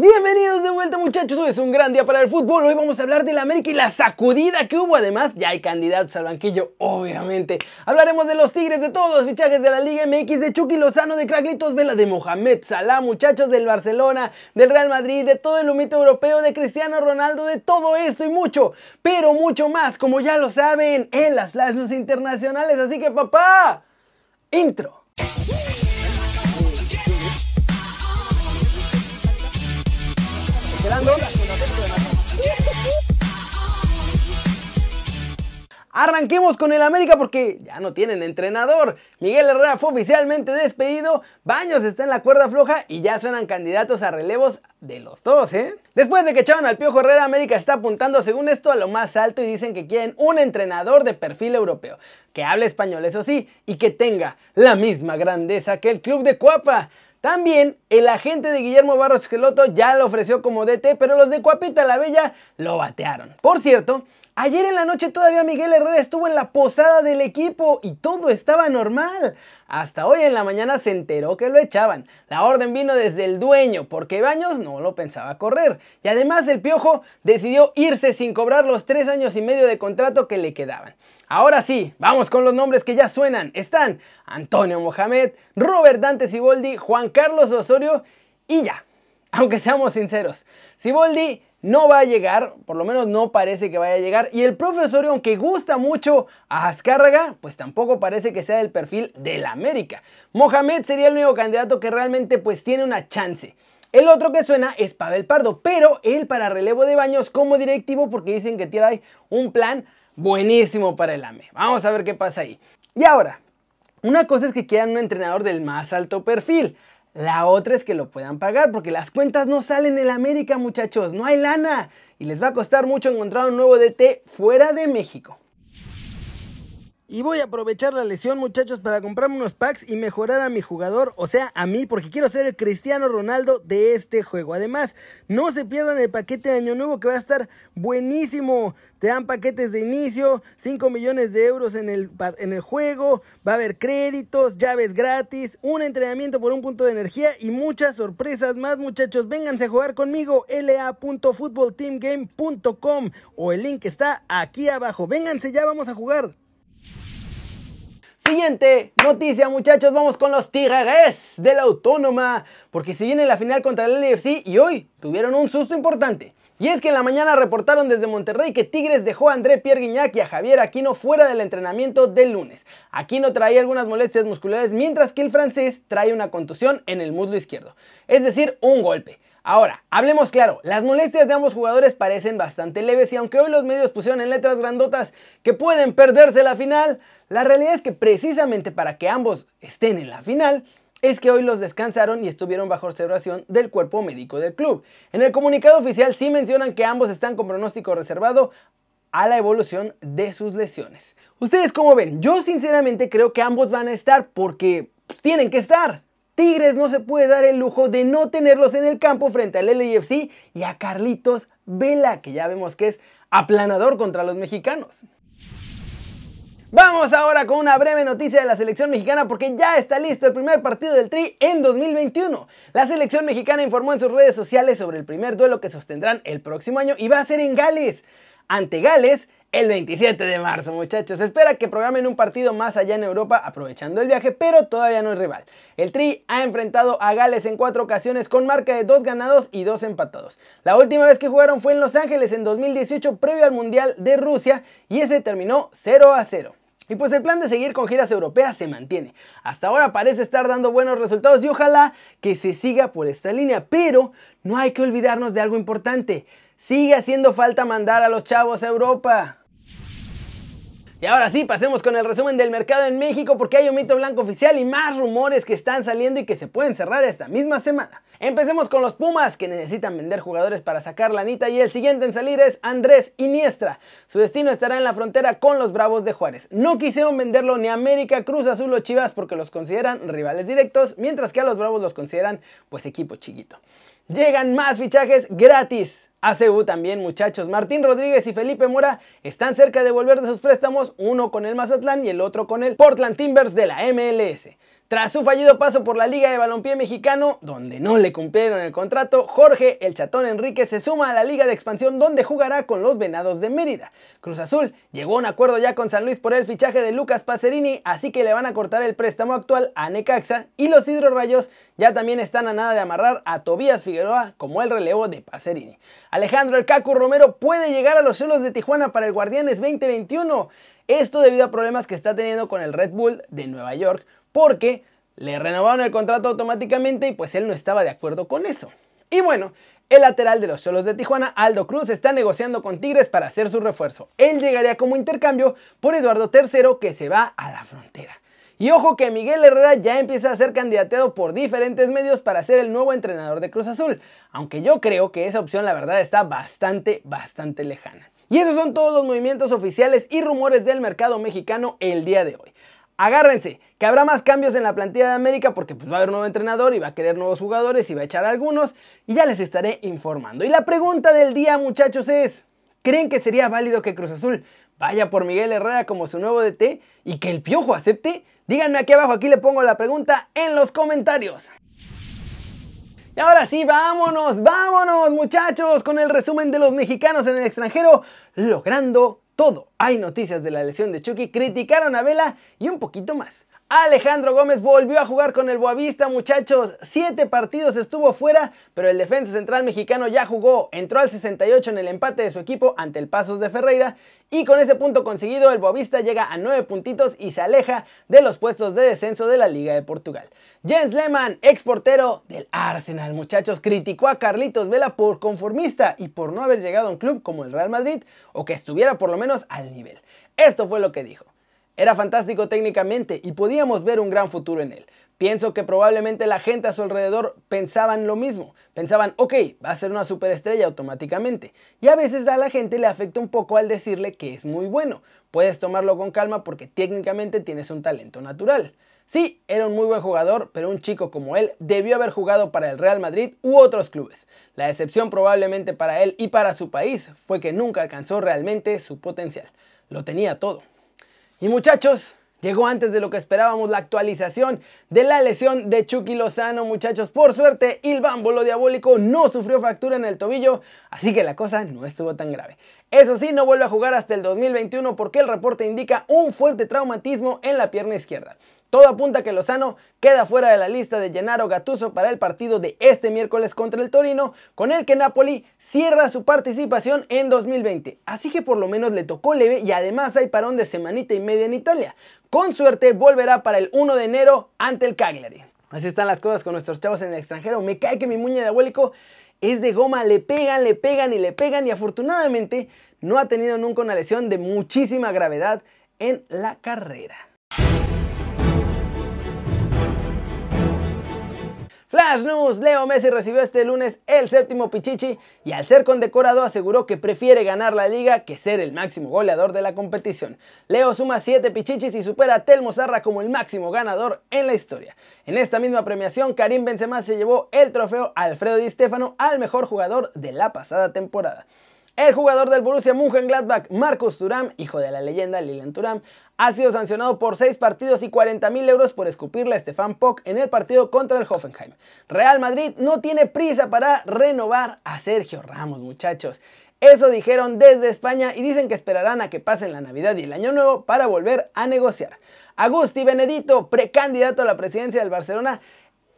Bienvenidos de vuelta muchachos, hoy es un gran día para el fútbol, hoy vamos a hablar de la América y la sacudida que hubo, además ya hay candidatos al banquillo, obviamente. Hablaremos de los Tigres, de todos los fichajes de la Liga MX, de Chucky Lozano, de Craglitos Vela, de Mohamed Salah, muchachos del Barcelona, del Real Madrid, de todo el humito europeo, de Cristiano Ronaldo, de todo esto y mucho, pero mucho más, como ya lo saben, en las flash internacionales, así que papá, intro. Arranquemos con el América porque ya no tienen entrenador. Miguel Herrera fue oficialmente despedido, Baños está en la cuerda floja y ya suenan candidatos a relevos de los dos, ¿eh? Después de que echaron al Piojo Herrera, América está apuntando según esto a lo más alto y dicen que quieren un entrenador de perfil europeo, que hable español eso sí, y que tenga la misma grandeza que el club de Cuapa. También el agente de Guillermo Barros Geloto ya lo ofreció como DT, pero los de Cuapita la Bella lo batearon. Por cierto, ayer en la noche todavía Miguel Herrera estuvo en la posada del equipo y todo estaba normal. Hasta hoy en la mañana se enteró que lo echaban. La orden vino desde el dueño, porque Baños no lo pensaba correr. Y además el Piojo decidió irse sin cobrar los tres años y medio de contrato que le quedaban. Ahora sí, vamos con los nombres que ya suenan. Están Antonio Mohamed, Robert Dante Siboldi, Juan Carlos Osorio y ya. Aunque seamos sinceros, Siboldi no va a llegar, por lo menos no parece que vaya a llegar. Y el Osorio, aunque gusta mucho a Azcárraga, pues tampoco parece que sea del perfil del América. Mohamed sería el único candidato que realmente pues tiene una chance. El otro que suena es Pavel Pardo, pero él para relevo de baños como directivo porque dicen que tiene un plan buenísimo para el AME. Vamos a ver qué pasa ahí. Y ahora, una cosa es que quieran un entrenador del más alto perfil. La otra es que lo puedan pagar porque las cuentas no salen en América, muchachos. No hay lana. Y les va a costar mucho encontrar un nuevo DT fuera de México. Y voy a aprovechar la lesión, muchachos, para comprarme unos packs y mejorar a mi jugador, o sea, a mí, porque quiero ser el Cristiano Ronaldo de este juego. Además, no se pierdan el paquete de Año Nuevo que va a estar buenísimo. Te dan paquetes de inicio, 5 millones de euros en el, en el juego, va a haber créditos, llaves gratis, un entrenamiento por un punto de energía y muchas sorpresas más, muchachos. Vénganse a jugar conmigo, la.footballteamgame.com o el link está aquí abajo. Vénganse, ya vamos a jugar. Siguiente noticia muchachos, vamos con los Tigres de la Autónoma, porque se viene la final contra el LFC y hoy tuvieron un susto importante. Y es que en la mañana reportaron desde Monterrey que Tigres dejó a André Pierre Guignac y a Javier Aquino fuera del entrenamiento del lunes. Aquino traía algunas molestias musculares mientras que el francés trae una contusión en el muslo izquierdo, es decir, un golpe. Ahora, hablemos claro, las molestias de ambos jugadores parecen bastante leves y aunque hoy los medios pusieron en letras grandotas que pueden perderse la final, la realidad es que precisamente para que ambos estén en la final, es que hoy los descansaron y estuvieron bajo observación del cuerpo médico del club. En el comunicado oficial sí mencionan que ambos están con pronóstico reservado a la evolución de sus lesiones. ¿Ustedes cómo ven? Yo sinceramente creo que ambos van a estar porque tienen que estar. Tigres no se puede dar el lujo de no tenerlos en el campo frente al LAFC y a Carlitos Vela, que ya vemos que es aplanador contra los mexicanos. Vamos ahora con una breve noticia de la selección mexicana porque ya está listo el primer partido del Tri en 2021. La selección mexicana informó en sus redes sociales sobre el primer duelo que sostendrán el próximo año y va a ser en Gales. Ante Gales, el 27 de marzo, muchachos. Espera que programen un partido más allá en Europa aprovechando el viaje, pero todavía no es rival. El Tri ha enfrentado a Gales en cuatro ocasiones con marca de dos ganados y dos empatados. La última vez que jugaron fue en Los Ángeles en 2018 previo al Mundial de Rusia y ese terminó 0 a 0. Y pues el plan de seguir con giras europeas se mantiene. Hasta ahora parece estar dando buenos resultados y ojalá que se siga por esta línea. Pero no hay que olvidarnos de algo importante. Sigue haciendo falta mandar a los chavos a Europa. Y ahora sí, pasemos con el resumen del mercado en México porque hay un mito blanco oficial y más rumores que están saliendo y que se pueden cerrar esta misma semana. Empecemos con los Pumas que necesitan vender jugadores para sacar la anita y el siguiente en salir es Andrés Iniestra. Su destino estará en la frontera con los Bravos de Juárez. No quisieron venderlo ni América, Cruz Azul o Chivas porque los consideran rivales directos, mientras que a los Bravos los consideran pues equipo chiquito. Llegan más fichajes gratis. ACU también, muchachos. Martín Rodríguez y Felipe Mora están cerca de volver de sus préstamos, uno con el Mazatlán y el otro con el Portland Timbers de la MLS. Tras su fallido paso por la Liga de Balompié Mexicano, donde no le cumplieron el contrato, Jorge el Chatón Enrique se suma a la Liga de Expansión donde jugará con los Venados de Mérida. Cruz Azul llegó a un acuerdo ya con San Luis por el fichaje de Lucas Pacerini, así que le van a cortar el préstamo actual a Necaxa y los Hidrorrayos ya también están a nada de amarrar a Tobías Figueroa como el relevo de Pacerini. Alejandro El Cacu Romero puede llegar a los suelos de Tijuana para el Guardianes 2021. Esto debido a problemas que está teniendo con el Red Bull de Nueva York porque le renovaron el contrato automáticamente y pues él no estaba de acuerdo con eso. Y bueno, el lateral de los Solos de Tijuana, Aldo Cruz, está negociando con Tigres para hacer su refuerzo. Él llegaría como intercambio por Eduardo III que se va a la frontera. Y ojo que Miguel Herrera ya empieza a ser candidateado por diferentes medios para ser el nuevo entrenador de Cruz Azul, aunque yo creo que esa opción la verdad está bastante, bastante lejana. Y esos son todos los movimientos oficiales y rumores del mercado mexicano el día de hoy agárrense, que habrá más cambios en la plantilla de América porque pues, va a haber un nuevo entrenador y va a querer nuevos jugadores y va a echar algunos y ya les estaré informando. Y la pregunta del día muchachos es, ¿creen que sería válido que Cruz Azul vaya por Miguel Herrera como su nuevo DT y que el Piojo acepte? Díganme aquí abajo, aquí le pongo la pregunta en los comentarios. Y ahora sí, vámonos, vámonos muchachos con el resumen de los mexicanos en el extranjero logrando todo. Hay noticias de la lesión de Chucky, criticaron a Vela y un poquito más. Alejandro Gómez volvió a jugar con el Boavista, muchachos. Siete partidos estuvo fuera, pero el defensa central mexicano ya jugó. Entró al 68 en el empate de su equipo ante el Pasos de Ferreira. Y con ese punto conseguido, el Boavista llega a nueve puntitos y se aleja de los puestos de descenso de la Liga de Portugal. Jens Lehmann, ex portero del Arsenal, muchachos, criticó a Carlitos Vela por conformista y por no haber llegado a un club como el Real Madrid o que estuviera por lo menos al nivel. Esto fue lo que dijo. Era fantástico técnicamente y podíamos ver un gran futuro en él. Pienso que probablemente la gente a su alrededor pensaban lo mismo. Pensaban, ok, va a ser una superestrella automáticamente. Y a veces a la gente le afecta un poco al decirle que es muy bueno. Puedes tomarlo con calma porque técnicamente tienes un talento natural. Sí, era un muy buen jugador, pero un chico como él debió haber jugado para el Real Madrid u otros clubes. La excepción probablemente para él y para su país fue que nunca alcanzó realmente su potencial. Lo tenía todo. Y muchachos, llegó antes de lo que esperábamos la actualización de la lesión de Chucky Lozano, muchachos. Por suerte, el bámbolo diabólico no sufrió fractura en el tobillo, así que la cosa no estuvo tan grave. Eso sí, no vuelve a jugar hasta el 2021 porque el reporte indica un fuerte traumatismo en la pierna izquierda. Todo apunta que Lozano queda fuera de la lista de Gennaro Gattuso para el partido de este miércoles contra el Torino, con el que Napoli cierra su participación en 2020. Así que por lo menos le tocó leve y además hay parón de semanita y media en Italia. Con suerte volverá para el 1 de enero ante el Cagliari. Así están las cosas con nuestros chavos en el extranjero. Me cae que mi muñe diabólico es de goma, le pegan, le pegan y le pegan y afortunadamente no ha tenido nunca una lesión de muchísima gravedad en la carrera. Flash News, Leo Messi recibió este lunes el séptimo pichichi y al ser condecorado aseguró que prefiere ganar la liga que ser el máximo goleador de la competición. Leo suma 7 pichichis y supera a Telmo Zarra como el máximo ganador en la historia. En esta misma premiación, Karim Benzema se llevó el trofeo Alfredo Di Stefano al mejor jugador de la pasada temporada. El jugador del Borussia Mönchengladbach, Marcus Thuram, hijo de la leyenda Lilian Thuram, ha sido sancionado por 6 partidos y 40 mil euros por escupirle a Stefan Pock en el partido contra el Hoffenheim. Real Madrid no tiene prisa para renovar a Sergio Ramos, muchachos. Eso dijeron desde España y dicen que esperarán a que pasen la Navidad y el Año Nuevo para volver a negociar. Agusti Benedito, precandidato a la presidencia del Barcelona,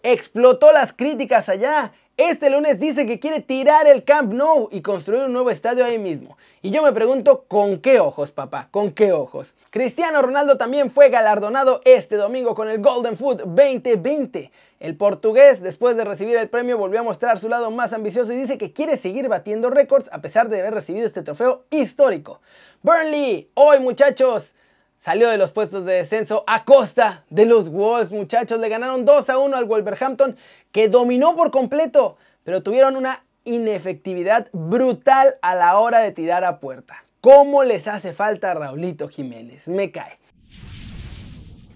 explotó las críticas allá este lunes dice que quiere tirar el Camp Nou y construir un nuevo estadio ahí mismo. Y yo me pregunto, ¿con qué ojos, papá? ¿Con qué ojos? Cristiano Ronaldo también fue galardonado este domingo con el Golden Foot 2020. El portugués, después de recibir el premio, volvió a mostrar su lado más ambicioso y dice que quiere seguir batiendo récords a pesar de haber recibido este trofeo histórico. Burnley, hoy muchachos, salió de los puestos de descenso a costa de los Wolves, muchachos. Le ganaron 2 a 1 al Wolverhampton, que dominó por completo, pero tuvieron una inefectividad brutal a la hora de tirar a puerta. ¿Cómo les hace falta a Raulito Jiménez? Me cae.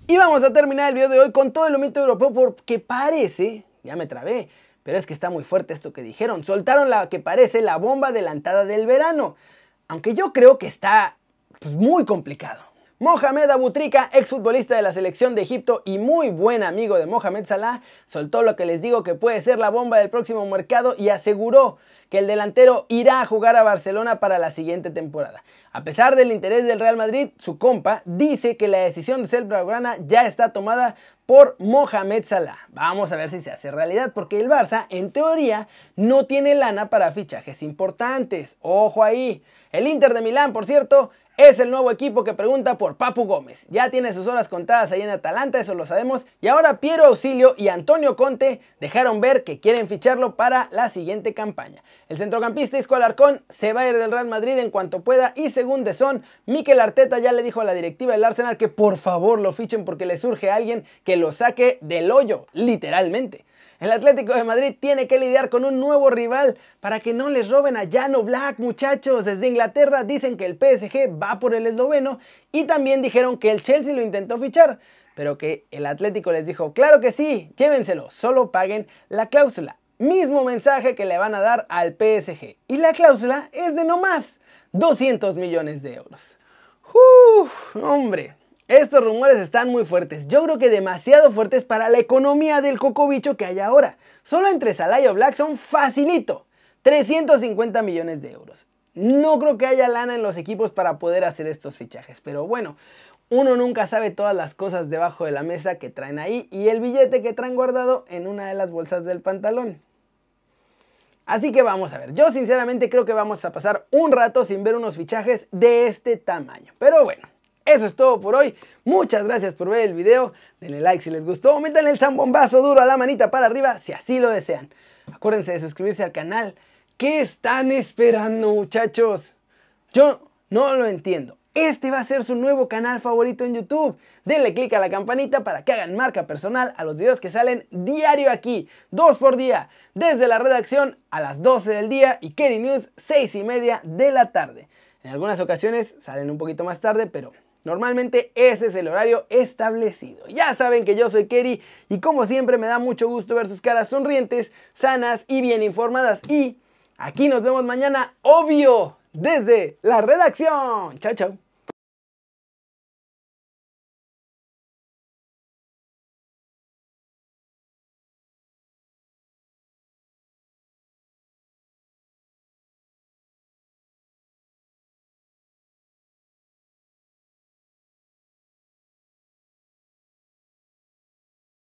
Y vamos a terminar el video de hoy con todo el humito europeo porque parece, ya me trabé, pero es que está muy fuerte esto que dijeron. Soltaron la que parece la bomba adelantada del verano. Aunque yo creo que está pues, muy complicado. Mohamed Abutrika, exfutbolista de la selección de Egipto y muy buen amigo de Mohamed Salah, soltó lo que les digo que puede ser la bomba del próximo mercado y aseguró que el delantero irá a jugar a Barcelona para la siguiente temporada. A pesar del interés del Real Madrid, su compa dice que la decisión de ser blaugrana ya está tomada por Mohamed Salah. Vamos a ver si se hace realidad, porque el Barça, en teoría, no tiene lana para fichajes importantes. Ojo ahí. El Inter de Milán, por cierto, es el nuevo equipo que pregunta por Papu Gómez. Ya tiene sus horas contadas ahí en Atalanta, eso lo sabemos. Y ahora Piero Auxilio y Antonio Conte dejaron ver que quieren ficharlo para la siguiente campaña. El centrocampista Isco Alarcón se va a ir del Real Madrid en cuanto pueda y según De Son, Mikel Arteta ya le dijo a la directiva del Arsenal que por favor lo fichen porque le surge alguien que lo saque del hoyo, literalmente. El Atlético de Madrid tiene que lidiar con un nuevo rival para que no les roben a Llano Black, muchachos. Desde Inglaterra dicen que el PSG va por el esloveno y también dijeron que el Chelsea lo intentó fichar, pero que el Atlético les dijo, claro que sí, llévenselo, solo paguen la cláusula. Mismo mensaje que le van a dar al PSG. Y la cláusula es de no más 200 millones de euros. Uf, hombre, estos rumores están muy fuertes, yo creo que demasiado fuertes para la economía del cocobicho que hay ahora. Solo entre Salah y Black son facilito, 350 millones de euros. No creo que haya lana en los equipos para poder hacer estos fichajes, pero bueno, uno nunca sabe todas las cosas debajo de la mesa que traen ahí y el billete que traen guardado en una de las bolsas del pantalón. Así que vamos a ver, yo sinceramente creo que vamos a pasar un rato sin ver unos fichajes de este tamaño, pero bueno. Eso es todo por hoy. Muchas gracias por ver el video. Denle like si les gustó. Métanle el zambombazo duro a la manita para arriba si así lo desean. Acuérdense de suscribirse al canal. ¿Qué están esperando muchachos? Yo no lo entiendo. Este va a ser su nuevo canal favorito en YouTube. Denle click a la campanita para que hagan marca personal a los videos que salen diario aquí, dos por día, desde la redacción a las 12 del día y Kerry News 6 y media de la tarde. En algunas ocasiones salen un poquito más tarde, pero Normalmente ese es el horario establecido. Ya saben que yo soy Kerry y como siempre me da mucho gusto ver sus caras sonrientes, sanas y bien informadas. Y aquí nos vemos mañana, obvio, desde la redacción. Chao, chao.